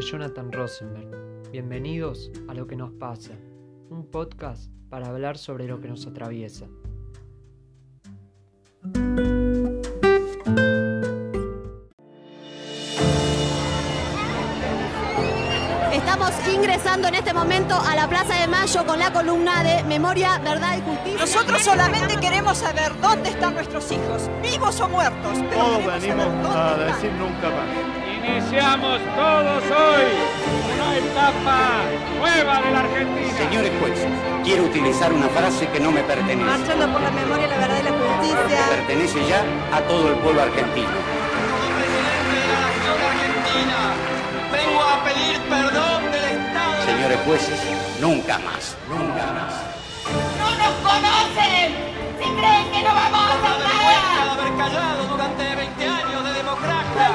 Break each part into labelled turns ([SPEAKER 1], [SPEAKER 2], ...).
[SPEAKER 1] es Jonathan Rosenberg. Bienvenidos a Lo que nos pasa, un podcast para hablar sobre lo que nos atraviesa.
[SPEAKER 2] Estamos ingresando en este momento a la Plaza de Mayo con la columna de Memoria, Verdad y Justicia.
[SPEAKER 3] Nosotros solamente queremos saber dónde están nuestros hijos, vivos o muertos. pero
[SPEAKER 4] Todos
[SPEAKER 3] queremos
[SPEAKER 4] venimos a decir nunca más.
[SPEAKER 5] Iniciamos todos hoy una etapa nueva de la Argentina.
[SPEAKER 6] Señores jueces, quiero utilizar una frase que no me pertenece.
[SPEAKER 2] Marchando por la memoria, la verdad y la
[SPEAKER 6] Que
[SPEAKER 2] justicia.
[SPEAKER 6] pertenece ya a todo el pueblo argentino.
[SPEAKER 7] presidente de la Nación Argentina, vengo a pedir perdón del Estado.
[SPEAKER 6] Señores jueces, nunca más. Nunca más.
[SPEAKER 8] ¡No nos conocen! ¡Si creen que no vamos a nada!
[SPEAKER 7] haber callado durante 20 años de democracia.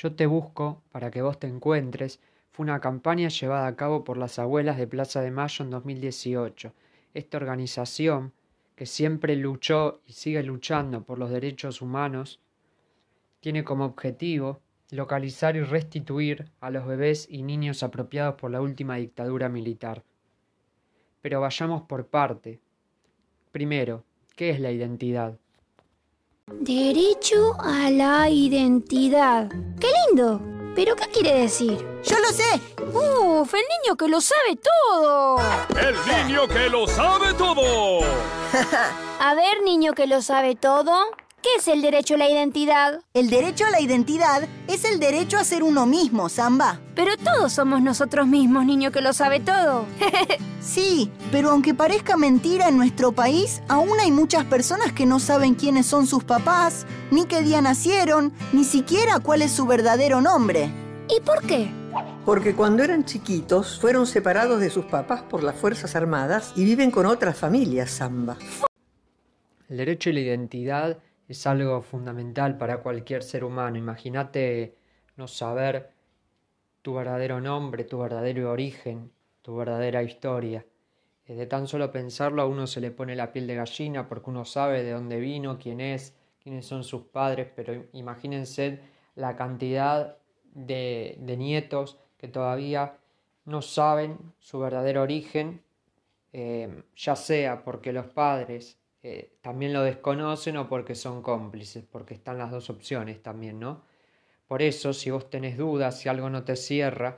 [SPEAKER 1] Yo te busco para que vos te encuentres fue una campaña llevada a cabo por las abuelas de Plaza de Mayo en 2018. Esta organización, que siempre luchó y sigue luchando por los derechos humanos, tiene como objetivo localizar y restituir a los bebés y niños apropiados por la última dictadura militar. Pero vayamos por parte. Primero, ¿qué es la identidad?
[SPEAKER 9] Derecho a la identidad. ¡Qué lindo! ¿Pero qué quiere decir?
[SPEAKER 3] Yo lo sé.
[SPEAKER 9] ¡Uf! El niño que lo sabe todo.
[SPEAKER 5] El niño que lo sabe todo.
[SPEAKER 9] A ver, niño que lo sabe todo. ¿Qué es el derecho a la identidad?
[SPEAKER 3] El derecho a la identidad es el derecho a ser uno mismo, Samba.
[SPEAKER 9] Pero todos somos nosotros mismos, niño que lo sabe todo.
[SPEAKER 3] Sí, pero aunque parezca mentira en nuestro país, aún hay muchas personas que no saben quiénes son sus papás, ni qué día nacieron, ni siquiera cuál es su verdadero nombre.
[SPEAKER 9] ¿Y por qué?
[SPEAKER 10] Porque cuando eran chiquitos fueron separados de sus papás por las Fuerzas Armadas y viven con otras familias, Samba.
[SPEAKER 1] El derecho a la identidad es algo fundamental para cualquier ser humano. Imagínate no saber tu verdadero nombre, tu verdadero origen, tu verdadera historia. De tan solo pensarlo a uno se le pone la piel de gallina porque uno sabe de dónde vino, quién es, quiénes son sus padres, pero imagínense la cantidad de, de nietos que todavía no saben su verdadero origen, eh, ya sea porque los padres eh, también lo desconocen o porque son cómplices, porque están las dos opciones también, ¿no? Por eso, si vos tenés dudas, si algo no te cierra,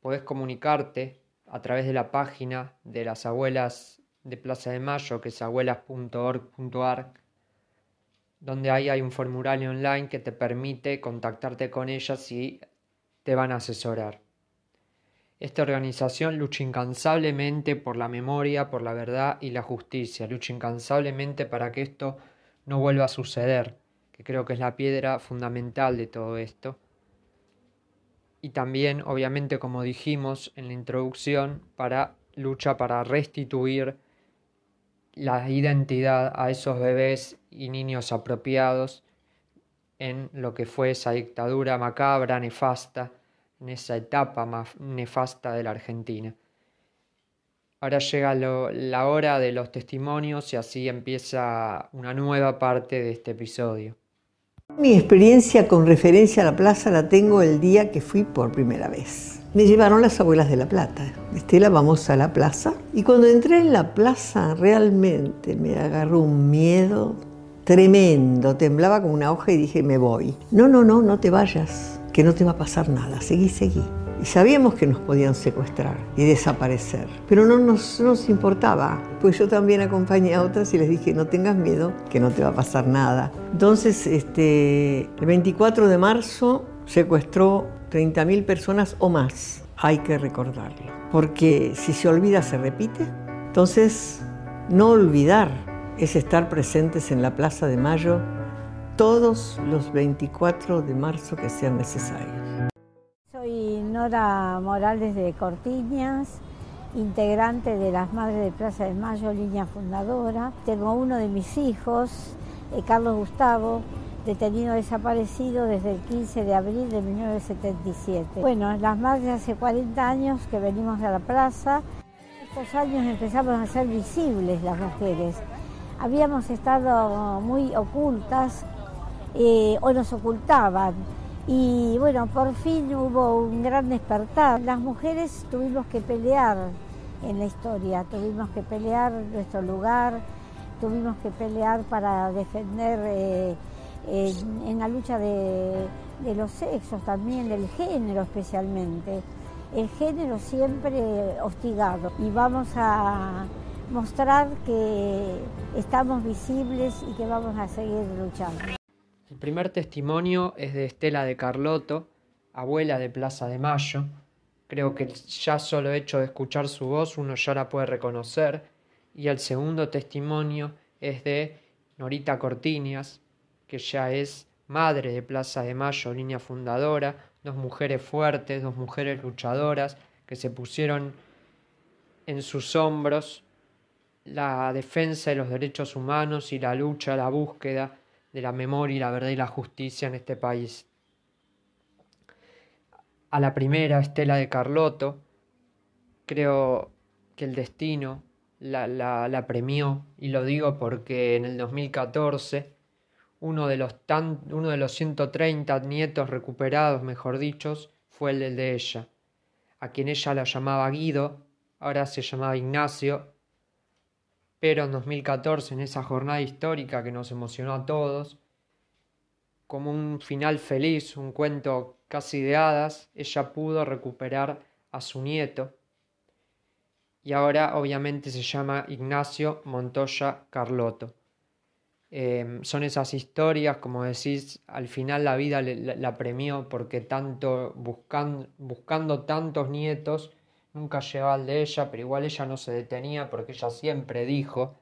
[SPEAKER 1] podés comunicarte a través de la página de las abuelas de Plaza de Mayo, que es abuelas.org.ar, donde ahí hay un formulario online que te permite contactarte con ellas y te van a asesorar. Esta organización lucha incansablemente por la memoria, por la verdad y la justicia, lucha incansablemente para que esto no vuelva a suceder, que creo que es la piedra fundamental de todo esto. Y también, obviamente, como dijimos en la introducción, para lucha para restituir la identidad a esos bebés y niños apropiados en lo que fue esa dictadura macabra, nefasta, en esa etapa más nefasta de la Argentina. Ahora llega la hora de los testimonios y así empieza una nueva parte de este episodio.
[SPEAKER 10] Mi experiencia con referencia a la plaza la tengo el día que fui por primera vez. Me llevaron las abuelas de La Plata. Estela, vamos a la plaza. Y cuando entré en la plaza, realmente me agarró un miedo tremendo. Temblaba como una hoja y dije, me voy. No, no, no, no te vayas, que no te va a pasar nada. Seguí, seguí. Y sabíamos que nos podían secuestrar y desaparecer, pero no nos, no nos importaba, pues yo también acompañé a otras y les dije, no tengas miedo, que no te va a pasar nada. Entonces, este, el 24 de marzo secuestró 30.000 personas o más, hay que recordarlo, porque si se olvida se repite. Entonces, no olvidar es estar presentes en la Plaza de Mayo todos los 24 de marzo que sean necesarios.
[SPEAKER 11] Soy Nora Morales de Cortiñas, integrante de las Madres de Plaza de Mayo, línea fundadora. Tengo uno de mis hijos, eh, Carlos Gustavo, detenido desaparecido desde el 15 de abril de 1977. Bueno, las Madres hace 40 años que venimos a la plaza. estos años empezamos a ser visibles las mujeres. Habíamos estado muy ocultas eh, o nos ocultaban. Y bueno, por fin hubo un gran despertar. Las mujeres tuvimos que pelear en la historia, tuvimos que pelear nuestro lugar, tuvimos que pelear para defender eh, en, la lucha de, de los sexos también, del género especialmente. El género siempre hostigado y vamos a mostrar que estamos visibles y que vamos a seguir luchando.
[SPEAKER 1] El primer testimonio es de Estela de Carlotto, abuela de Plaza de Mayo. Creo que ya solo hecho de escuchar su voz uno ya la puede reconocer. Y el segundo testimonio es de Norita Cortiñas, que ya es madre de Plaza de Mayo, línea fundadora, dos mujeres fuertes, dos mujeres luchadoras que se pusieron en sus hombros la defensa de los derechos humanos y la lucha, la búsqueda de la memoria y la verdad y la justicia en este país. A la primera, Estela de Carlotto, creo que el destino la, la, premió, y lo digo porque en el 2014 uno de, los tan, uno de los 130 nietos recuperados, mejor dicho, fue el de ella, a quien ella la llamaba Guido, ahora se llamaba Ignacio, pero en 2014, en esa jornada histórica que nos emocionó a todos, como un final feliz, un cuento casi de hadas, ella pudo recuperar a su nieto. Y ahora obviamente se llama Ignacio Montoya Carlotto. Em, son esas historias, como decís, al final la vida la, premió porque tanto buscando, buscando tantos nietos, nunca llegaba al de ella, pero igual ella no se detenía porque ella siempre dijo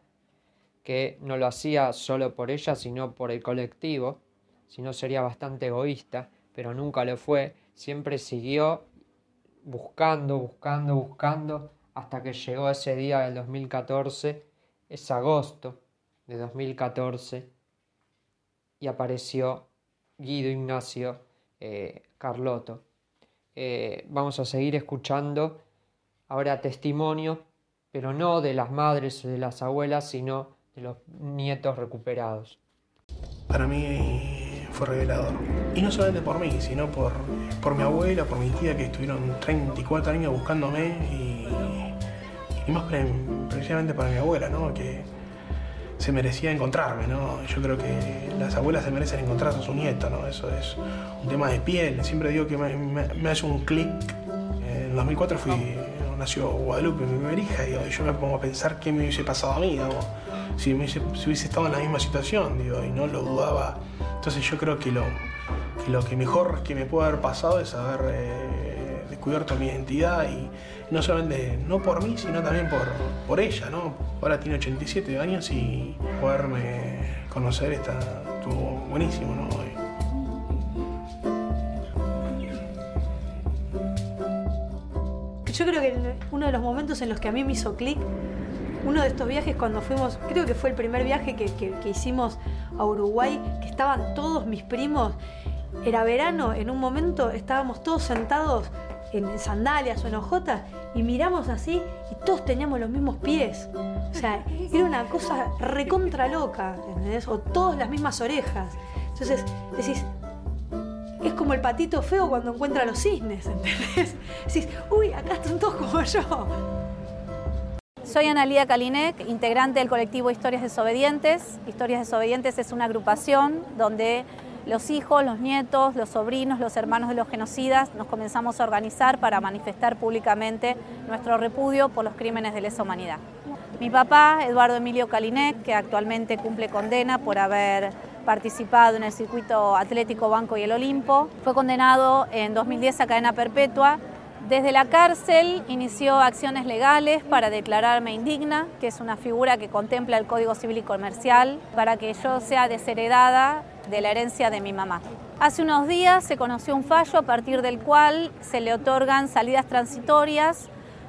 [SPEAKER 1] que no lo hacía solo por ella, sino por el colectivo, si no sería bastante egoísta, pero nunca lo fue, siempre siguió buscando, buscando, buscando, hasta que llegó ese día del 2014, es agosto de 2014, y apareció Guido Ignacio eh, Carlotto. Eh, vamos a seguir escuchando ahora testimonio, pero no de las madres o de las abuelas, sino de los nietos recuperados.
[SPEAKER 4] Para mí fue revelador. Y no solamente por mí, sino por, por mi abuela, por mi tía, que estuvieron 34 años buscándome y, más precisamente para mi abuela, ¿no? que se merecía encontrarme. ¿no? Yo creo que las abuelas se merecen encontrar a su nieto, ¿no? eso es un tema de piel. Siempre digo que me, me hace un clic. En 2004 fui nació Guadalupe, mi primera hija, y yo me pongo a pensar qué me hubiese pasado a mí, si, hubiese, estado en la misma situación, digo, y no lo dudaba. Entonces yo creo que lo que, lo que mejor que me puede haber pasado es haber eh, descubierto mi identidad y no solamente, no por mí, sino también por, por ella, ¿no? Ahora tiene 87 años y poderme conocer está, estuvo buenísimo, ¿no?
[SPEAKER 12] Yo creo que uno de los momentos en los que a mí me hizo clic, uno de estos viajes cuando fuimos, creo que fue el primer viaje que, hicimos a Uruguay, que estaban todos mis primos, era verano, en un momento estábamos todos sentados en sandalias o en ojotas y miramos así y todos teníamos los mismos pies. O sea, era una cosa recontra loca, ¿entendés? O todas las mismas orejas. Entonces decís, es como el patito feo cuando encuentra a los cisnes, ¿entendés? Decís, uy, acá están todos como yo.
[SPEAKER 13] Soy Analía Kalinek, integrante del colectivo Historias Desobedientes. Historias Desobedientes es una agrupación donde los hijos, los nietos, los sobrinos, los hermanos de los genocidas nos comenzamos a organizar para manifestar públicamente nuestro repudio por los crímenes de lesa humanidad. Mi papá, Eduardo Emilio Kalinek, que actualmente cumple condena por haber participado en el circuito atlético Banco y el Olimpo. Fue condenado en 2010 a cadena perpetua. Desde la cárcel inició acciones legales para declararme indigna, que es una figura que contempla el Código Civil y Comercial, para que yo sea desheredada de la herencia de mi mamá. Hace unos días se conoció un fallo a partir del cual se le otorgan salidas transitorias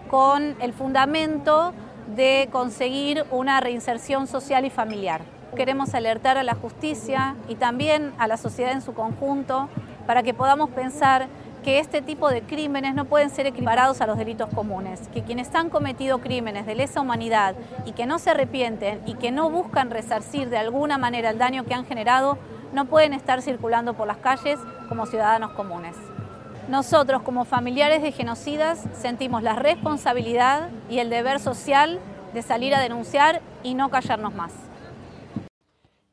[SPEAKER 13] con el fundamento de conseguir una reinserción social y familiar. Queremos alertar a la justicia y también a la sociedad en su conjunto para que podamos pensar que este tipo de crímenes no pueden ser equiparados a los delitos comunes, que quienes han cometido crímenes de lesa humanidad y que no se arrepienten y que no buscan resarcir de alguna manera el daño que han generado, no pueden estar circulando por las calles como ciudadanos comunes. Nosotros como familiares de genocidas sentimos la responsabilidad y el deber social de salir a denunciar y no callarnos más.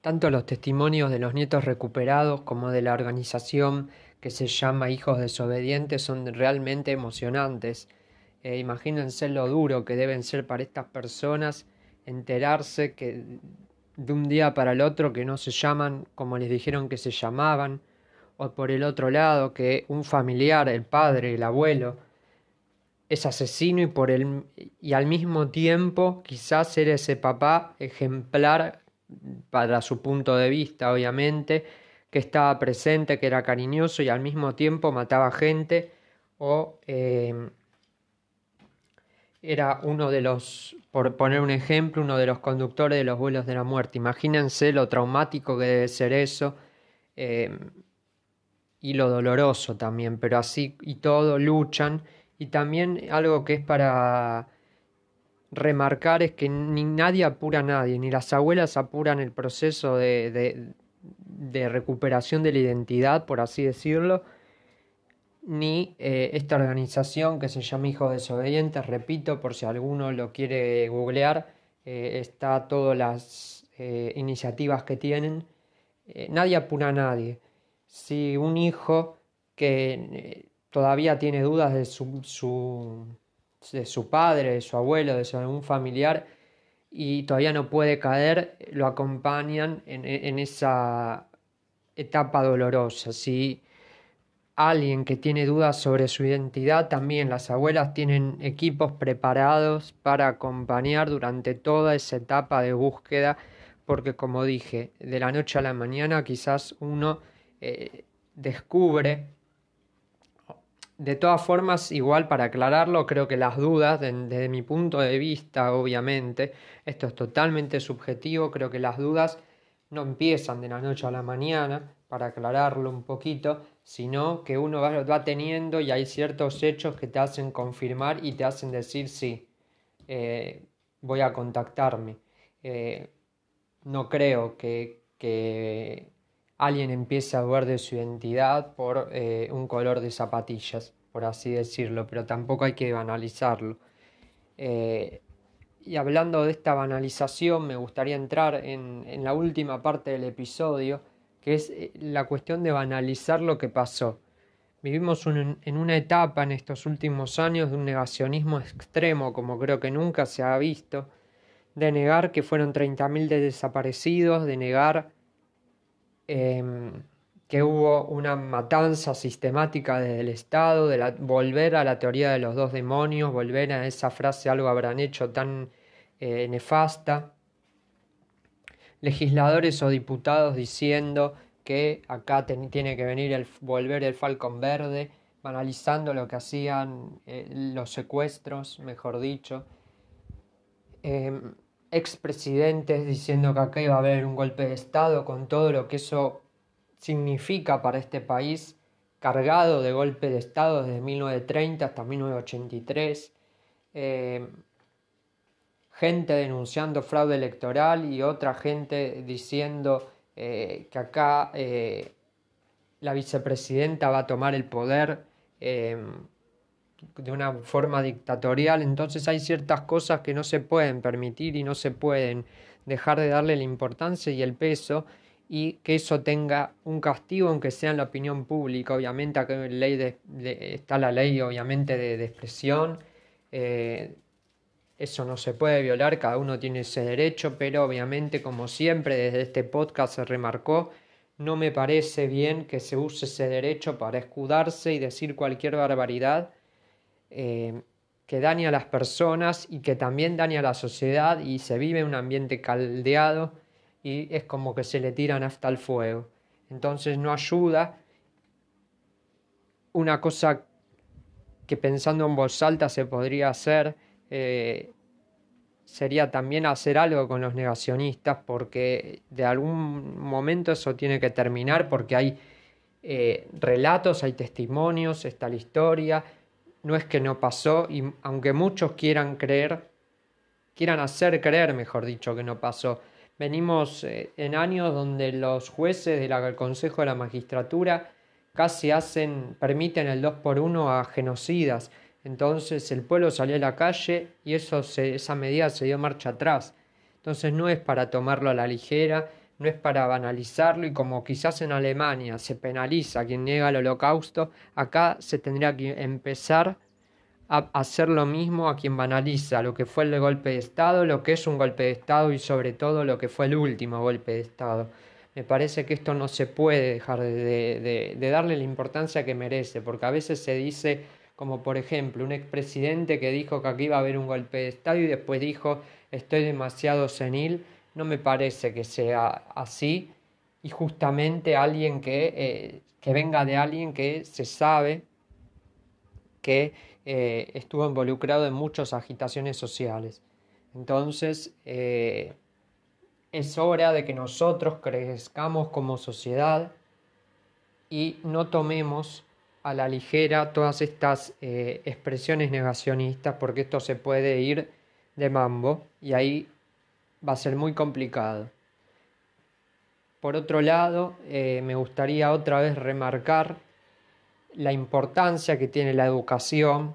[SPEAKER 1] Tanto los testimonios de los nietos recuperados como de la organización que se llama Hijos Desobedientes son realmente emocionantes. Eh, imagínense lo duro que deben ser para estas personas enterarse que de un día para el otro que no se llaman como les dijeron que se llamaban, o por el otro lado que un familiar, el padre, el abuelo, es asesino y por el y al mismo tiempo quizás ser ese papá ejemplar para su punto de vista, obviamente, que estaba presente, que era cariñoso y al mismo tiempo mataba gente o eh, era uno de los, por poner un ejemplo, uno de los conductores de los vuelos de la muerte. Imagínense lo traumático que debe ser eso eh, y lo doloroso también, pero así y todo luchan y también algo que es para remarcar es que ni nadie apura a nadie, ni las abuelas apuran el proceso de, de recuperación de la identidad, por así decirlo, ni eh, esta organización que se llama Hijos Desobedientes, repito, por si alguno lo quiere googlear, eh, está todas las eh, iniciativas que tienen. nadie apura a nadie. Si un hijo que todavía tiene dudas de su, su, de su padre, de su abuelo, de algún familiar, y todavía no puede caer, lo acompañan en, en esa etapa dolorosa. Si alguien que tiene dudas sobre su identidad, también las abuelas tienen equipos preparados para acompañar durante toda esa etapa de búsqueda, porque como dije, de la noche a la mañana quizás uno eh, descubre de todas formas, igual para aclararlo, creo que las dudas, desde mi punto de vista, obviamente, esto es totalmente subjetivo, creo que las dudas no empiezan de la noche a la mañana, para aclararlo un poquito, sino que uno va, teniendo y hay ciertos hechos que te hacen confirmar y te hacen decir sí, eh, voy a contactarme. Eh, no creo que, que alguien empiece a dudar de su identidad por eh, un color de zapatillas, por así decirlo, pero tampoco hay que banalizarlo. Eh, y hablando de esta banalización, me gustaría entrar en, la última parte del episodio, que es eh, la cuestión de banalizar lo que pasó. Vivimos en una etapa en estos últimos años de un negacionismo extremo, como creo que nunca se ha visto, de negar que fueron 30.000 desaparecidos, de negar Em, que hubo una matanza sistemática desde el Estado, de volver a la teoría de los dos demonios, volver a esa frase algo habrán hecho tan eh, nefasta. Legisladores o diputados diciendo que acá tiene que venir el volver el Falcón Verde, banalizando lo que hacían eh, los secuestros, mejor dicho. Em, expresidentes diciendo que acá iba a haber un golpe de Estado con todo lo que eso significa para este país, cargado de golpe de Estado desde 1930 hasta 1983, eh, gente denunciando fraude electoral y otra gente diciendo eh, que acá eh, la vicepresidenta va a tomar el poder de una forma dictatorial, entonces hay ciertas cosas que no se pueden permitir y no se pueden dejar de darle la importancia y el peso y que eso tenga un castigo, aunque sea en la opinión pública. Obviamente acá ley de, está la ley obviamente de, expresión, eh, eso no se puede violar, cada uno tiene ese derecho, pero obviamente como siempre desde este podcast se remarcó, no me parece bien que se use ese derecho para escudarse y decir cualquier barbaridad eh, que daña a las personas y que también daña a la sociedad y se vive un ambiente caldeado y es como que se le tiran hasta el fuego. Entonces no ayuda. Una cosa que pensando en voz alta se podría hacer eh, sería también hacer algo con los negacionistas porque de algún momento eso tiene que terminar porque hay eh, relatos, hay testimonios, está la historia, no es que no pasó y aunque muchos quieran creer, quieran hacer creer, mejor dicho, que no pasó, venimos eh, en años donde los jueces del Consejo de la Magistratura casi hacen, permiten el 2 por 1 a genocidas. Entonces el pueblo salió a la calle y eso esa medida se dio marcha atrás. Entonces no es para tomarlo a la ligera, no es para banalizarlo y como quizás en Alemania se penaliza a quien niega el holocausto, acá se tendría que empezar a hacer lo mismo a quien banaliza lo que fue el golpe de Estado, lo que es un golpe de Estado y sobre todo lo que fue el último golpe de Estado. Me parece que esto no se puede dejar de, de darle la importancia que merece, porque a veces se dice, como por ejemplo, un expresidente que dijo que aquí iba a haber un golpe de Estado y después dijo estoy demasiado senil no me parece que sea así y justamente alguien que, eh, que venga de alguien que se sabe que eh, estuvo involucrado en muchas agitaciones sociales. Entonces, eh, es hora de que nosotros crezcamos como sociedad y no tomemos a la ligera todas estas expresiones negacionistas porque esto se puede ir de mambo y ahí va a ser muy complicado. Por otro lado, eh, me gustaría otra vez remarcar la importancia que tiene la educación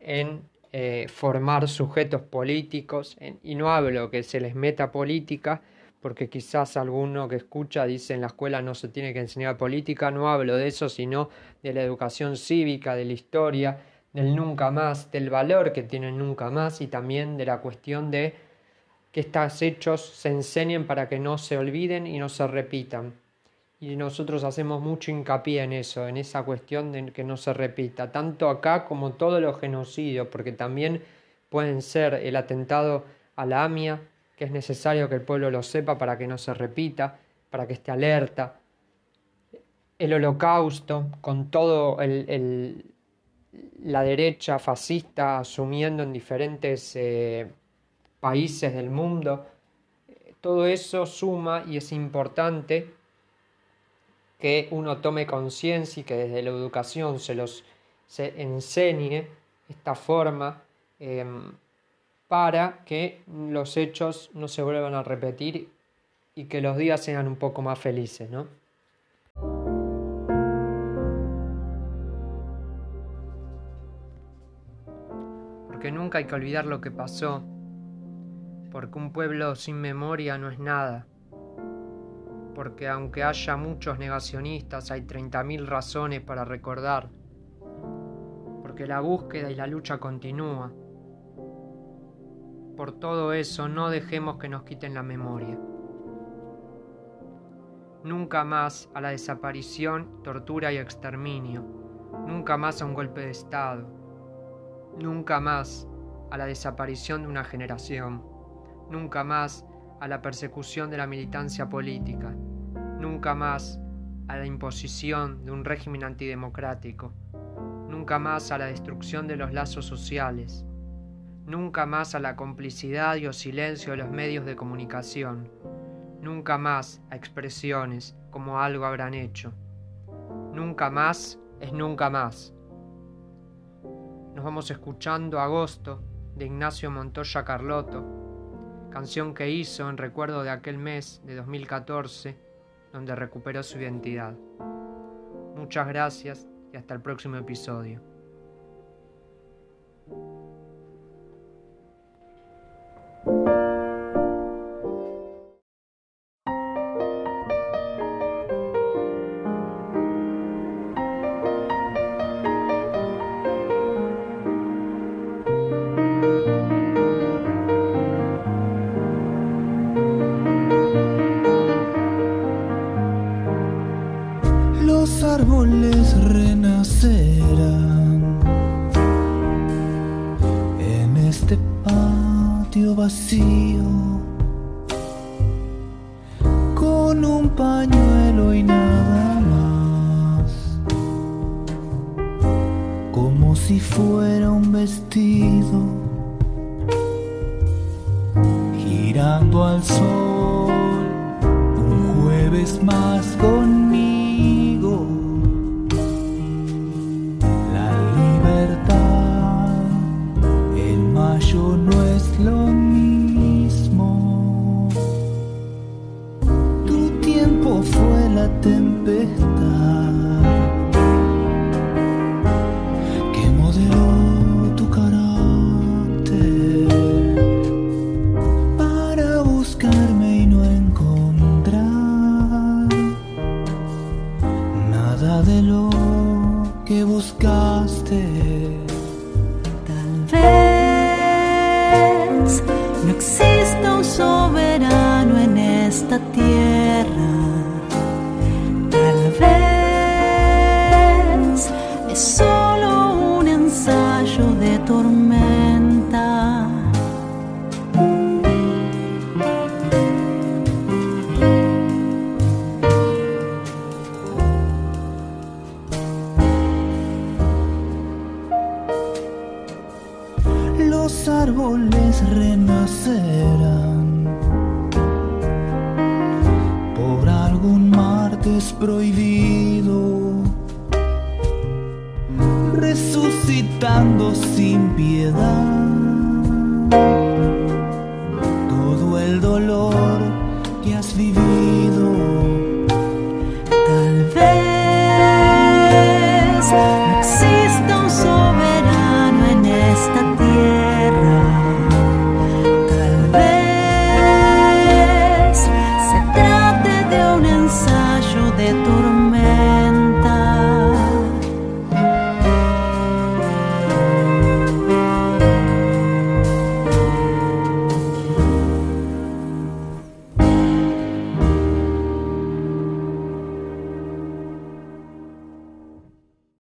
[SPEAKER 1] en eh, formar sujetos políticos, y no hablo que se les meta política, porque quizás alguno que escucha dice en la escuela no se tiene que enseñar política, no hablo de eso, sino de la educación cívica, de la historia, del nunca más, del valor que tiene nunca más y también de la cuestión de que estos hechos se enseñen para que no se olviden y no se repitan. Y nosotros hacemos mucho hincapié en eso, en esa cuestión de que no se repita, tanto acá como todos los genocidios, porque también pueden ser el atentado a la AMIA, que es necesario que el pueblo lo sepa para que no se repita, para que esté alerta. El holocausto, con todo el, la derecha fascista asumiendo en diferentes eh, países del mundo. Todo eso suma y es importante que uno tome conciencia y que desde la educación se los se enseñe esta forma em, para que los hechos no se vuelvan a repetir y que los días sean un poco más felices, ¿no? Porque nunca hay que olvidar lo que pasó porque un pueblo sin memoria no es nada, porque aunque haya muchos negacionistas, hay 30.000 razones para recordar, porque la búsqueda y la lucha continúa. Por todo eso, no dejemos que nos quiten la memoria. Nunca más a la desaparición, tortura y exterminio. Nunca más a un golpe de Estado. Nunca más a la desaparición de una generación nunca más a la persecución de la militancia política, nunca más a la imposición de un régimen antidemocrático, nunca más a la destrucción de los lazos sociales, nunca más a la complicidad y o silencio de los medios de comunicación, nunca más a expresiones como algo habrán hecho. Nunca más es nunca más. Nos vamos escuchando Agosto de Ignacio Montoya Carlotto canción que hizo en recuerdo de aquel mes de 2014 donde recuperó su identidad. Muchas gracias y hasta el próximo episodio.
[SPEAKER 14] Jueves más conmigo.
[SPEAKER 15] Soberano en esta tierra. Tal vez es
[SPEAKER 14] love.